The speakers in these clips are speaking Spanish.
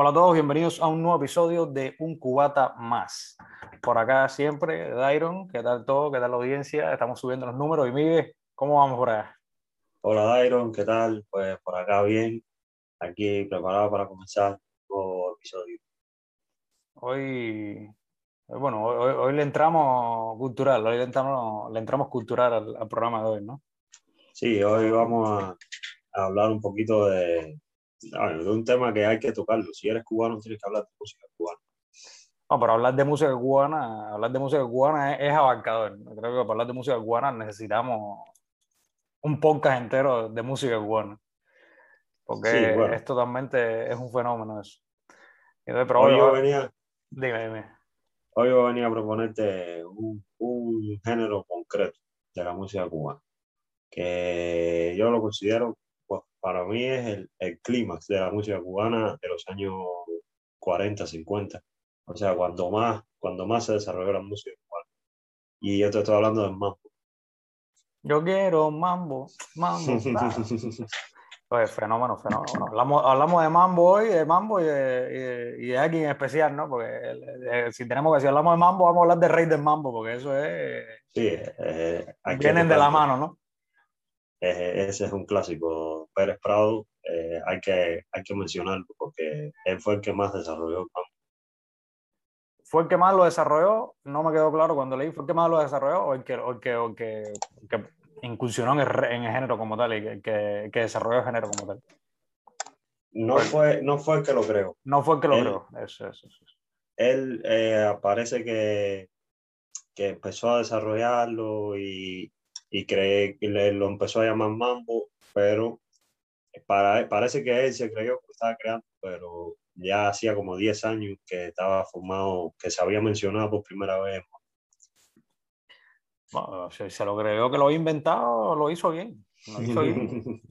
Hola a todos, bienvenidos a un nuevo episodio de Un Cubata Más. Por acá siempre, Dairon, ¿qué tal todo? ¿Qué tal la audiencia? Estamos subiendo los números y Miguel, ¿cómo vamos por allá? Hola Dairon, ¿qué tal? Pues por acá bien, aquí preparado para comenzar un nuevo episodio. Hoy, bueno, hoy, hoy le entramos cultural, hoy le entramos, le entramos cultural al, al programa de hoy, ¿no? Sí, hoy vamos a, a hablar un poquito de, de un tema que hay que tocarlo. Si eres cubano, tienes que hablar de música cubana. No, pero hablar de música cubana, hablar de música cubana es, es abarcador. Creo que para hablar de música cubana necesitamos un podcast entero de música cubana. Porque Sí, bueno. es totalmente, es un fenómeno eso. Entonces, pero Hoy hoy, yo venía, dime, dime. hoy yo venía a proponerte un, un género concreto de la música cubana, que yo lo considero, para mí es el, el clímax de la música cubana de los años 40, 50. O sea, cuando más, cuando más se desarrolló la música cubana. Y yo te estoy hablando del mambo. Yo quiero mambo, mambo. Pues fenómeno, fenómeno. Hablamos, hablamos de mambo hoy, de mambo y de, y de, y de alguien especial, ¿no? Porque eh, si tenemos que, si hablamos de mambo, vamos a hablar de rey del mambo, porque eso es. Sí, eh, vienen de la mano, ¿no? Ese es un clásico. Pérez Prado, eh, hay, que, hay que mencionarlo porque él fue el que más desarrolló el mambo. ¿Fue el que más lo desarrolló? No me quedó claro cuando leí. ¿Fue el que más lo desarrolló o el que, o el que, o el que, el que incursionó en el, re- en el género como tal y que, que, que desarrolló el género como tal? No fue, no fue el que lo creó. No fue el que lo Él- creó. Eso, eso, eso. Él eh, parece que, que empezó a desarrollarlo y, y, cree, y le- lo empezó a llamar mambo, pero para, parece que él se creyó que lo estaba creando, pero ya hacía como 10 años que estaba formado, que se había mencionado por primera vez. Bueno, si se lo creyó que lo había inventado, lo hizo bien. Lo hizo bien.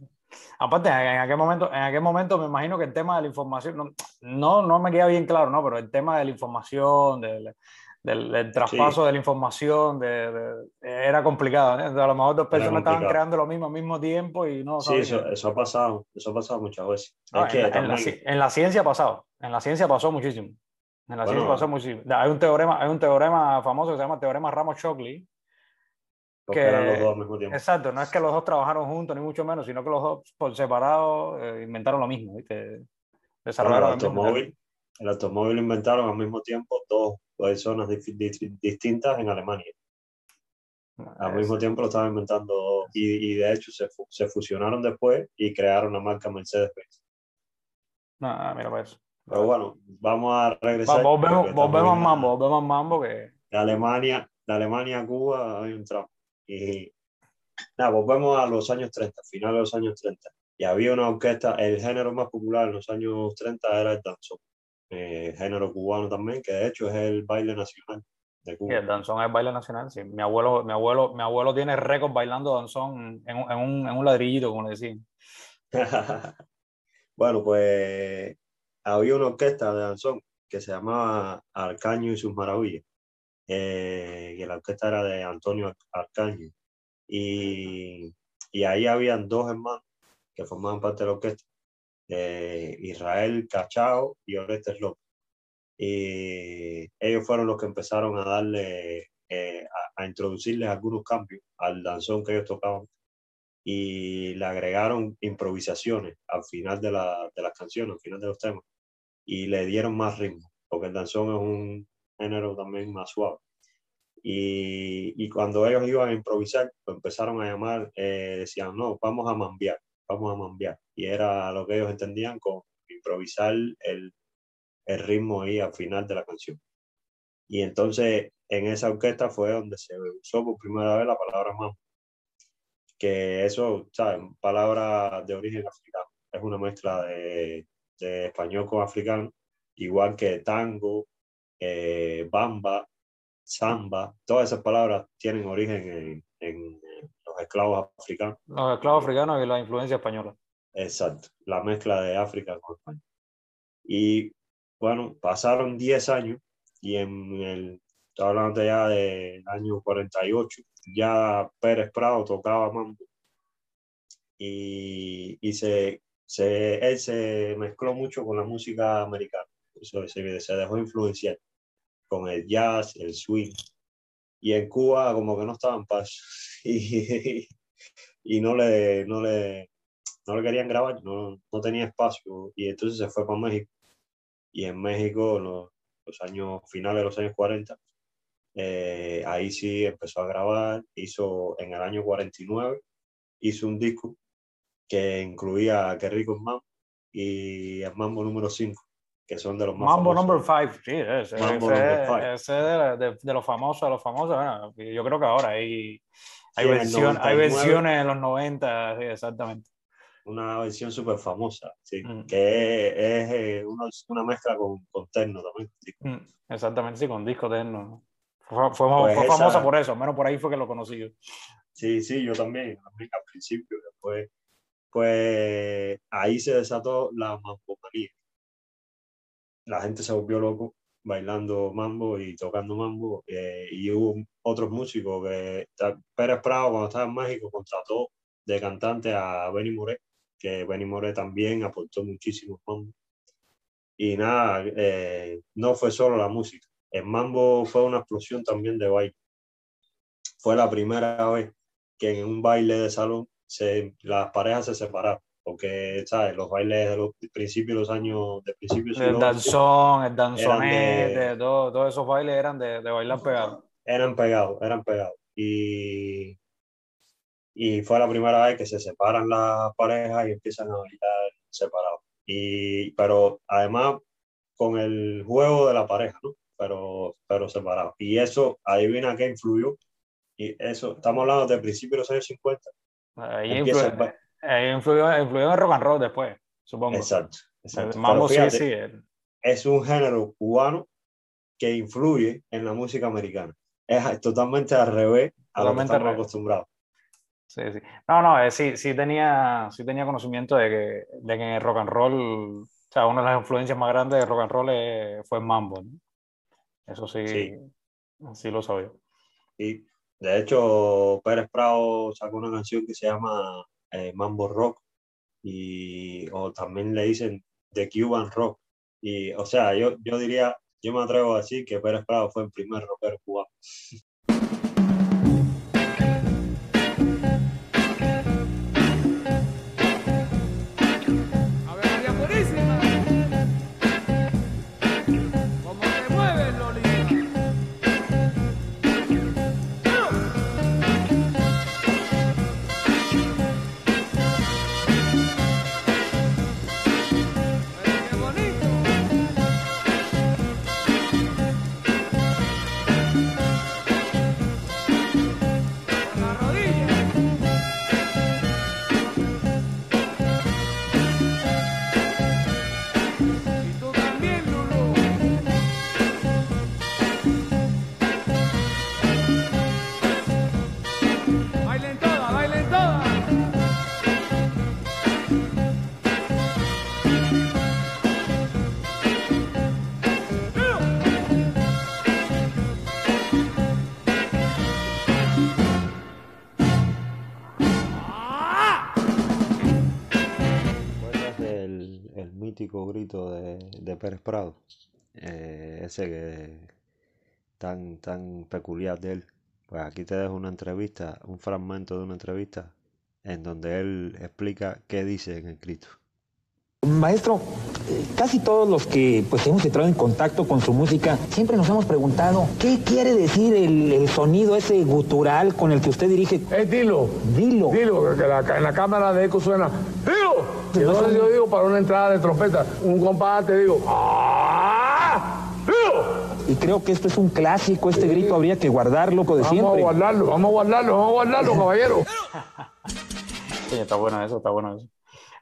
Aparte, en aquel momento, en aquel momento me imagino que el tema de la información, no, no, no me queda bien claro, ¿no? Pero el tema de la información, del, del, del traspaso de la información, de, de- era complicado. Entonces, a lo mejor dos personas estaban creando lo mismo al mismo tiempo y no Sí, eso, eso ha pasado, eso ha pasado muchas veces. No, en, que la, en la en la ciencia ha pasado, en la ciencia pasó muchísimo. En la Bueno. ciencia pasó muchísimo. Hay un teorema, hay un teorema famoso que se llama teorema Ramos-Shockley, que- eran los dos al mismo tiempo. Exacto, no es que los dos trabajaron juntos, ni mucho menos, sino que los dos por separado eh, inventaron lo mismo, ¿viste? Bueno, el Desarrollaron el mismo- automóvil, el automóvil lo inventaron al mismo tiempo dos personas dif- di- distintas en Alemania. Al Es- mismo tiempo lo estaban inventando y, y de hecho se, fu- se fusionaron después y crearon la marca Mercedes-Benz. No, mira pues. Pero bueno, vamos a Va, regresar. volvemos, estamos volvemos a en- Mambo, volvemos a Mambo que De Alemania, de Alemania a Cuba hay un tramo. Y nada, volvemos a los años 30, finales de los años 30. Y había una orquesta, el género más popular en los años 30 era el danzón. Eh, género cubano también, que de hecho es el baile nacional de sí, Cuba. el danzón es baile nacional. Sí. Mi, abuelo, mi, abuelo, mi abuelo tiene récord bailando danzón en, un- en, un, en un ladrillito, como le decían. bueno, pues había una orquesta de danzón que se llamaba Arcaño y sus maravillas. Eh, y la orquesta era de Antonio Ar- Arcaño. Y, y ahí habían dos hermanos que formaban parte de la orquesta, eh, Israel Cachao y Orestes López. Y ellos fueron los que empezaron a darle, eh, a, introducirles algunos cambios al danzón que ellos tocaban y le agregaron improvisaciones al final de, la, de las canciones, al final de los temas, y le dieron más ritmo, porque el danzón es un género también más suave. Y, y cuando ellos iban a improvisar, pues empezaron a llamar, eh, decían, no, vamos a mambiar, vamos a mambiar. Y era lo que ellos entendían con improvisar el, el ritmo ahí al final de la canción. Y entonces en esa orquesta fue donde se usó por primera vez la palabra mambo que eso, ¿sabes? Palabra de origen africano. Es una mezcla de, de español con africano, igual que tango, eh, bamba, samba, todas esas palabras tienen origen en, en los esclavos africanos. Los esclavos africanos y la influencia española. Exacto, la mezcla de África con España. Y bueno, pasaron 10 años y en el, estoy hablando ya del año 48, ya Pérez Prado tocaba mambo y, y se se, él se mezcló mucho con la música americana, se, se dejó influenciar con el jazz, el swing, y en Cuba como que no estaba en paz y, y no, le, no, le, no le querían grabar, no, no tenía espacio y entonces se fue para México. Y en México los, los años finales de los años 40 eh, ahí sí empezó a grabar, hizo en el año 49, hizo un disco que incluía Qué rico Mambo y el Mambo número 5, que son de los más Mambo number 5, sí, ese, Mambo ese, ese de, de, de, los famosos, de los famosos, bueno, yo creo que ahora hay, hay, versión, hay versiones en los 90, sí, exactamente. Una versión súper famosa, sí, mm. que es, es eh, una, una, mezcla con, con Terno también. Mm, exactamente, sí, con disco Terno. Fue, fue, pues fue esa, famosa por eso, menos por ahí fue que lo conocí yo. Sí, sí, yo también, también al principio, después, pues ahí se desató la mambomanía. La gente se volvió loco bailando mambo y tocando mambo, eh, y hubo otros músicos que Pérez Prado cuando estaba en México contrató de cantante a Benny Moré, que Benny Moré también aportó muchísimo mambo. Y nada, eh, no fue solo la música, el mambo fue una explosión también de baile. Fue la primera vez que en un baile de salón se, las parejas se separaron, porque, ¿sabes? Los bailes de los principios de los años, de principios El danzón, el danzonete, todos todo esos bailes eran de, de bailar pegados. Eran pegados, eran pegados. Y, y fue la primera vez que se separan las parejas y empiezan a bailar separados. Y, pero además con el juego de la pareja, ¿no? pero, pero separado. Y eso, adivina qué influyó. Y eso, estamos hablando del principio de los años 50. Ahí, influyó, ahí influyó, influyó, en rock and roll después, supongo. Exacto. exacto. Mambo fíjate, sí, sí. Es un género cubano que influye en la música americana. Es totalmente al revés a lo que estamos acostumbrados. Sí, sí. No, no, eh, sí, sí, tenía, sí tenía conocimiento de que, de que en el rock and roll, o sea, una de las influencias más grandes de rock and roll eh, fue el mambo. ¿no? Eso sí, sí, sí lo sabía. Y de hecho, Pérez Prado sacó una canción que se llama eh, Mambo Rock y o también le dicen The Cuban Rock. Y, o sea, yo, yo diría, yo me atrevo a decir que Pérez Prado fue el primer rockero cubano. de, de Pérez Prado, eh, ese que tan, tan peculiar de él. Pues aquí te dejo una entrevista, un fragmento de una entrevista en donde él explica qué dice en el grito. Maestro, casi todos los que pues hemos entrado en contacto con su música siempre nos hemos preguntado qué quiere decir el, el sonido ese gutural con el que usted dirige. Es dilo. Dilo. Dilo, que la, en la cámara de eco suena. Dilo. Entonces yo digo para una entrada de trompeta, un compás te digo. ¡Ah! Y creo que esto es un clásico, este grito habría que guardarlo de vamos siempre. Vamos a guardarlo, vamos a guardarlo, vamos a guardarlo, caballero. sí, está bueno eso, está bueno eso.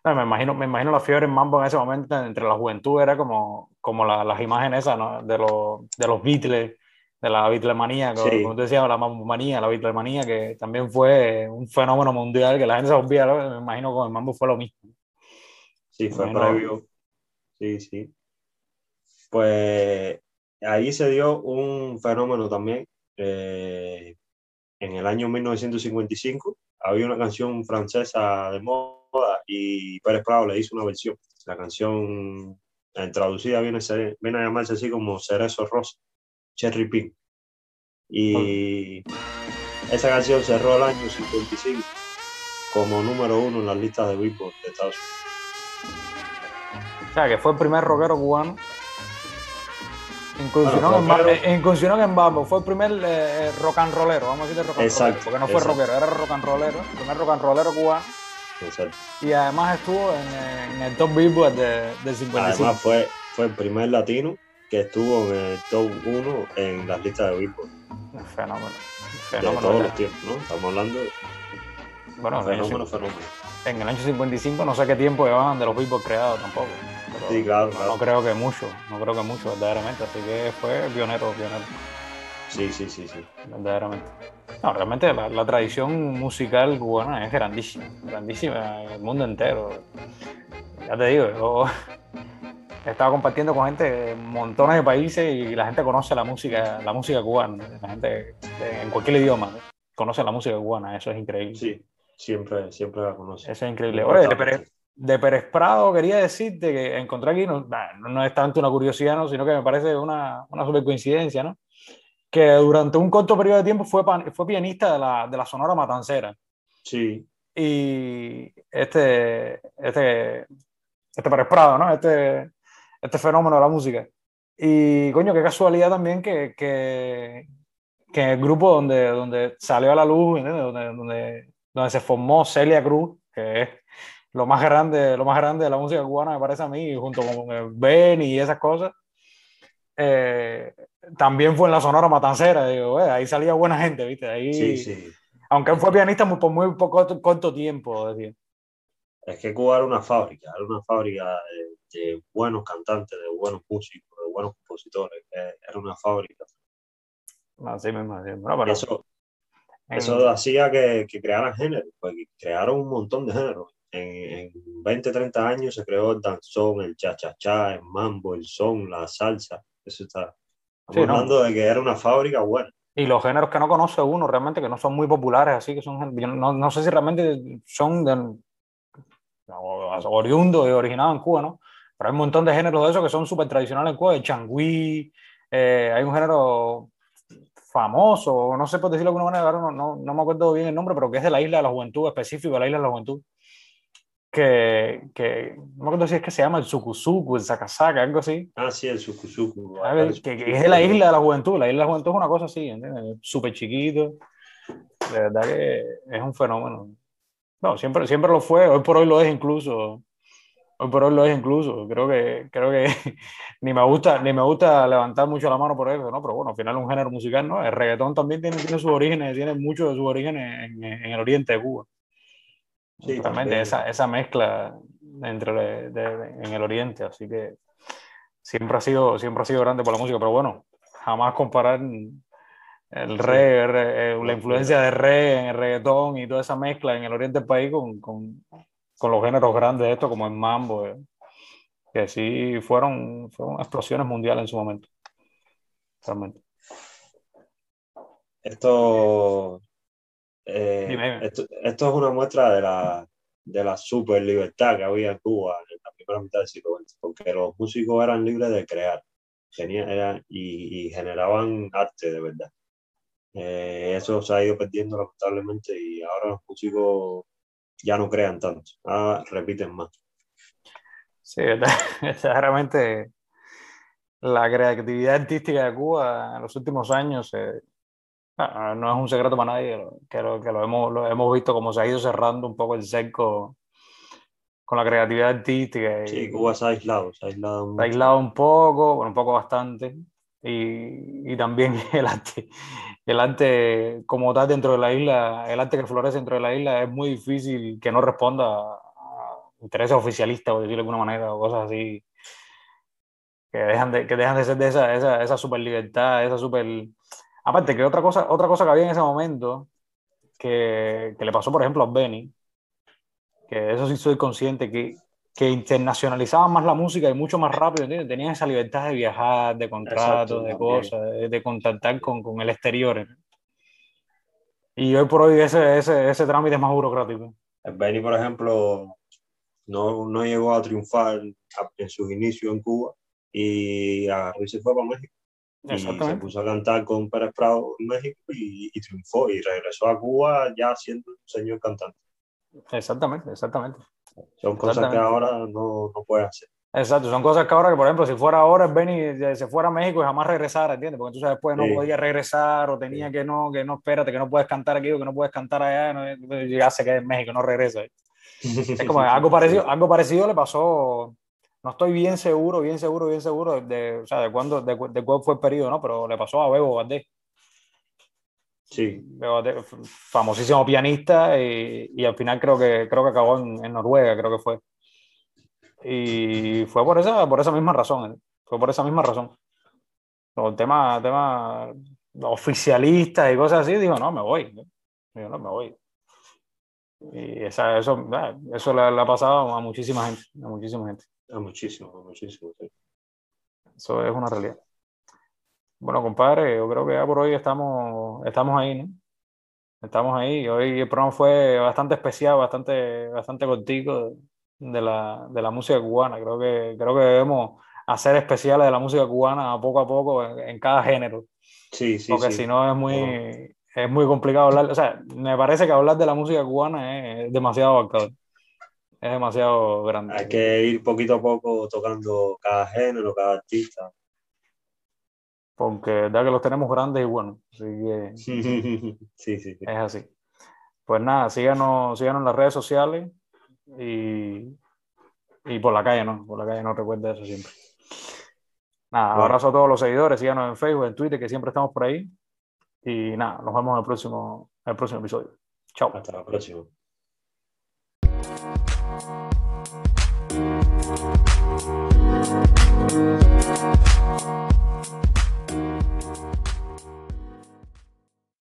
No, me imagino, me imagino la fiebre en mambo en ese momento entre la juventud era como, como la, las imágenes esas, ¿no? De, los, de los Beatles, de la Beatlemanía, como, sí. como tú decías, la mambomanía, la Beatlemanía, que también fue un fenómeno mundial que la gente se olvida, me imagino con el mambo fue lo mismo. Sí, fue previo. Sí, sí. Pues ahí se dio un fenómeno también. Eh, en el año 1955 había una canción francesa de moda moda y Pérez Prado le hizo una versión. La canción en traducida viene, viene a llamarse así como Cerezo Rosa, Cherry Pink. Y esa canción cerró el año 55 como número uno en las listas de Billboard de Estados Unidos. O sea, que fue el primer rockero cubano. Incursionó, en, ba- eh, incursionó en Bambo, fue el primer eh, rock and rollero, vamos a decir de rock and Exacto, rollero, porque no fue exacto. rockero, era rock and rollero, el primer rock and rollero cubano, Exacto. y además estuvo en, en el top Billboard de, del 55. Además fue, fue el primer latino que estuvo en el top 1 en las listas de Billboard Un fenómeno, un de fenómeno. todos los tiempos, ¿no? Estamos hablando de Bueno, fenómeno, fenómeno. en el año 55 no sé qué tiempo llevaban de los Billboard creados tampoco. pero Sí, claro, no- claro. No creo que mucho, no creo que mucho verdaderamente, así que fue pionero, pionero. Sí, sí, sí, sí. verdaderamente. No, realmente la, la tradición musical cubana es grandísima, grandísima en el mundo entero. Ya te digo, yo he estado compartiendo con gente de montones de países y la gente conoce la música, la música cubana. La gente en cualquier idioma ¿no? conoce la música cubana, eso es increíble. Sí, siempre, siempre la conocí. Eso es increíble. Oye, de. Pérez, de Pérez Prado quería decirte que encontré aquí, no, no es tanto una curiosidad, ¿no? sino que me parece una, una super coincidencia, ¿no? Que durante un corto periodo de tiempo fue, pan- fue pianista de la, de la Sonora Matancera. Sí, Y este, este, este Pérez Prado, ¿no? Este, este fenómeno de la música. Y coño, qué casualidad también que, que, que el grupo donde, donde salió a la luz. Donde, donde, donde se formó Celia Cruz, que es lo más grande, lo más grande de la música cubana, me parece a mí, junto con Benny y esas cosas. eh, también fue en la Sonora Matancera, digo, eh, ahí salía buena gente, ¿viste? Ahí, sí, sí. aunque él fue pianista muy- por muy poco, corto tiempo, decía. Es que Cuba era una fábrica, era una fábrica de, de buenos cantantes, de buenos músicos, de buenos compositores. eh, Era una fábrica. Así mismo, así mismo. No, pero Eso, en- eso hacía que, que crearan géneros, porque crearon un montón de géneros. En, en 20, 30 años se creó el danzón, el cha-cha-cha, el mambo, el son, la salsa. Eso está. Estamos Sí, ¿no? hablando de que era una fábrica buena. Y los géneros que no conoce uno realmente, que no son muy populares, así que son, yo no, no sé si realmente son de, o- oriundos y originados en Cuba, ¿no? Pero hay un montón de géneros de esos que son súper tradicionales en Cuba, el changüí, eh, hay un género famoso, no sé por decirlo de alguna manera, no, no, no me acuerdo bien el nombre, pero que es de la isla de la juventud, específico de la isla de la juventud, que, que no me acuerdo si es que se llama el sucuzucu, el sacasaca, algo así. Ah, sí, el ver, que, que es de la isla de la juventud. La isla de la juventud es una cosa así, ¿entiendes? Súper chiquito. De verdad que es un fenómeno. No, siempre, siempre lo fue. Hoy por hoy lo es incluso. Hoy por hoy lo es incluso. Creo que, creo que ni me gusta, ni me gusta levantar mucho la mano por eso, ¿no? Pero bueno, al final es un género musical, ¿no? El reggaetón también tiene, tiene sus orígenes, tiene muchos de sus orígenes en, en el oriente de Cuba. Sí, Realmente también. esa, esa mezcla entre de- de- en el oriente, así que siempre ha sido siempre ha sido grande por la música, pero bueno, jamás comparar el reggae, re- eh, la influencia de reggae en el reggaetón y toda esa mezcla en el oriente del país con, con, con los géneros grandes de esto como el mambo, eh, que sí fueron, fueron explosiones mundiales en su momento. Realmente. Esto, eh, esto, esto es una muestra de la, de la super libertad que había en Cuba en la primera mitad del siglo XX, porque los músicos eran libres de crear tenían, eran- y, y generaban arte de verdad. Eh, eso se ha ido perdiendo lamentablemente y ahora los músicos ya no crean tanto, ahora repiten más. Sí, verdaderamente la creatividad artística de Cuba en los últimos años eh, ah, no es un secreto para nadie, que lo, que lo hemos, lo hemos visto como se ha ido cerrando un poco el cerco con la creatividad artística. y- Sí, Cuba se ha aislado, se ha aislado se ha aislado un poco, bueno, un poco bastante, y, y también el arte, el arte como tal dentro de la isla, el arte que florece dentro de la isla es muy difícil que no responda a intereses oficialistas, por decirlo de alguna manera, o cosas así, que dejan de, que dejan de ser de esa, esa, esa super libertad, esa super... Aparte que otra cosa, otra cosa que había en ese momento, que, que le pasó por ejemplo a Benny, que de eso sí soy consciente, que, que internacionalizaban más la música y mucho más rápido, ¿entiendes? Tenían esa libertad de viajar, de contratos, Exacto, de cosas, de, de contactar con, con el exterior. Y hoy por hoy ese, ese, ese trámite es más burocrático. Benny, por ejemplo, no, no llegó a triunfar en sus inicios en Cuba y y se fue para México. Y se puso a cantar con Pérez Prado en México y, y, triunfó y regresó a Cuba ya siendo un señor cantante. Exactamente, exactamente. Son cosas que ahora no, no puede hacer. Exacto, son cosas que ahora, que por ejemplo, si fuera ahora Benny se fuera a México y jamás regresara, ¿entiendes? Porque entonces después no podía regresar o tenía que no, que no, espérate, que no puedes cantar aquí o que no puedes cantar allá, no, ya se queda en México, no regresa. Es como algo parecido, algo parecido le pasó, no estoy bien seguro, bien seguro, bien seguro de, o sea, de, cuándo, de, de cuál fue el periodo, ¿no? Pero le pasó a Bebo Valdés. Sí. Bebo Valdés, famosísimo pianista y, y, al final creo que, creo que acabó en, en Noruega, creo que fue. Y fue por esa, por esa misma razón, ¿eh? fue por esa misma razón. El tema, tema oficialista y cosas así, digo, no, me voy. Digo, no, me voy. Y esa, eso, eso le, ha pasado a muchísima gente, a muchísima gente. A muchísimo, a muchísimo. Eso es una realidad. Bueno, compadre, yo creo que ya por hoy estamos, estamos ahí, ¿no? Estamos ahí. Hoy el programa fue bastante especial, bastante, bastante cortico de la, de la música cubana. Creo que, creo que debemos hacer especiales de la música cubana poco a poco en, cada género. Sí, sí. Porque si no es muy, es muy complicado hablar. O sea, me parece que hablar de la música cubana es, demasiado abarcador. Es demasiado grande. Hay que ir poquito a poco tocando cada género, cada artista. Porque verdad que los tenemos grandes y buenos. Así que. sí, sí, Es así. Pues nada, síganos, síganos en las redes sociales y, y por la calle, ¿no? Por la calle no recuerda eso siempre. Nada, abrazo a todos los seguidores, síganos en Facebook, en Twitter, que siempre estamos por ahí. Y nada, nos vemos en el próximo, en el próximo episodio. Chao. Hasta la próxima. Thank you.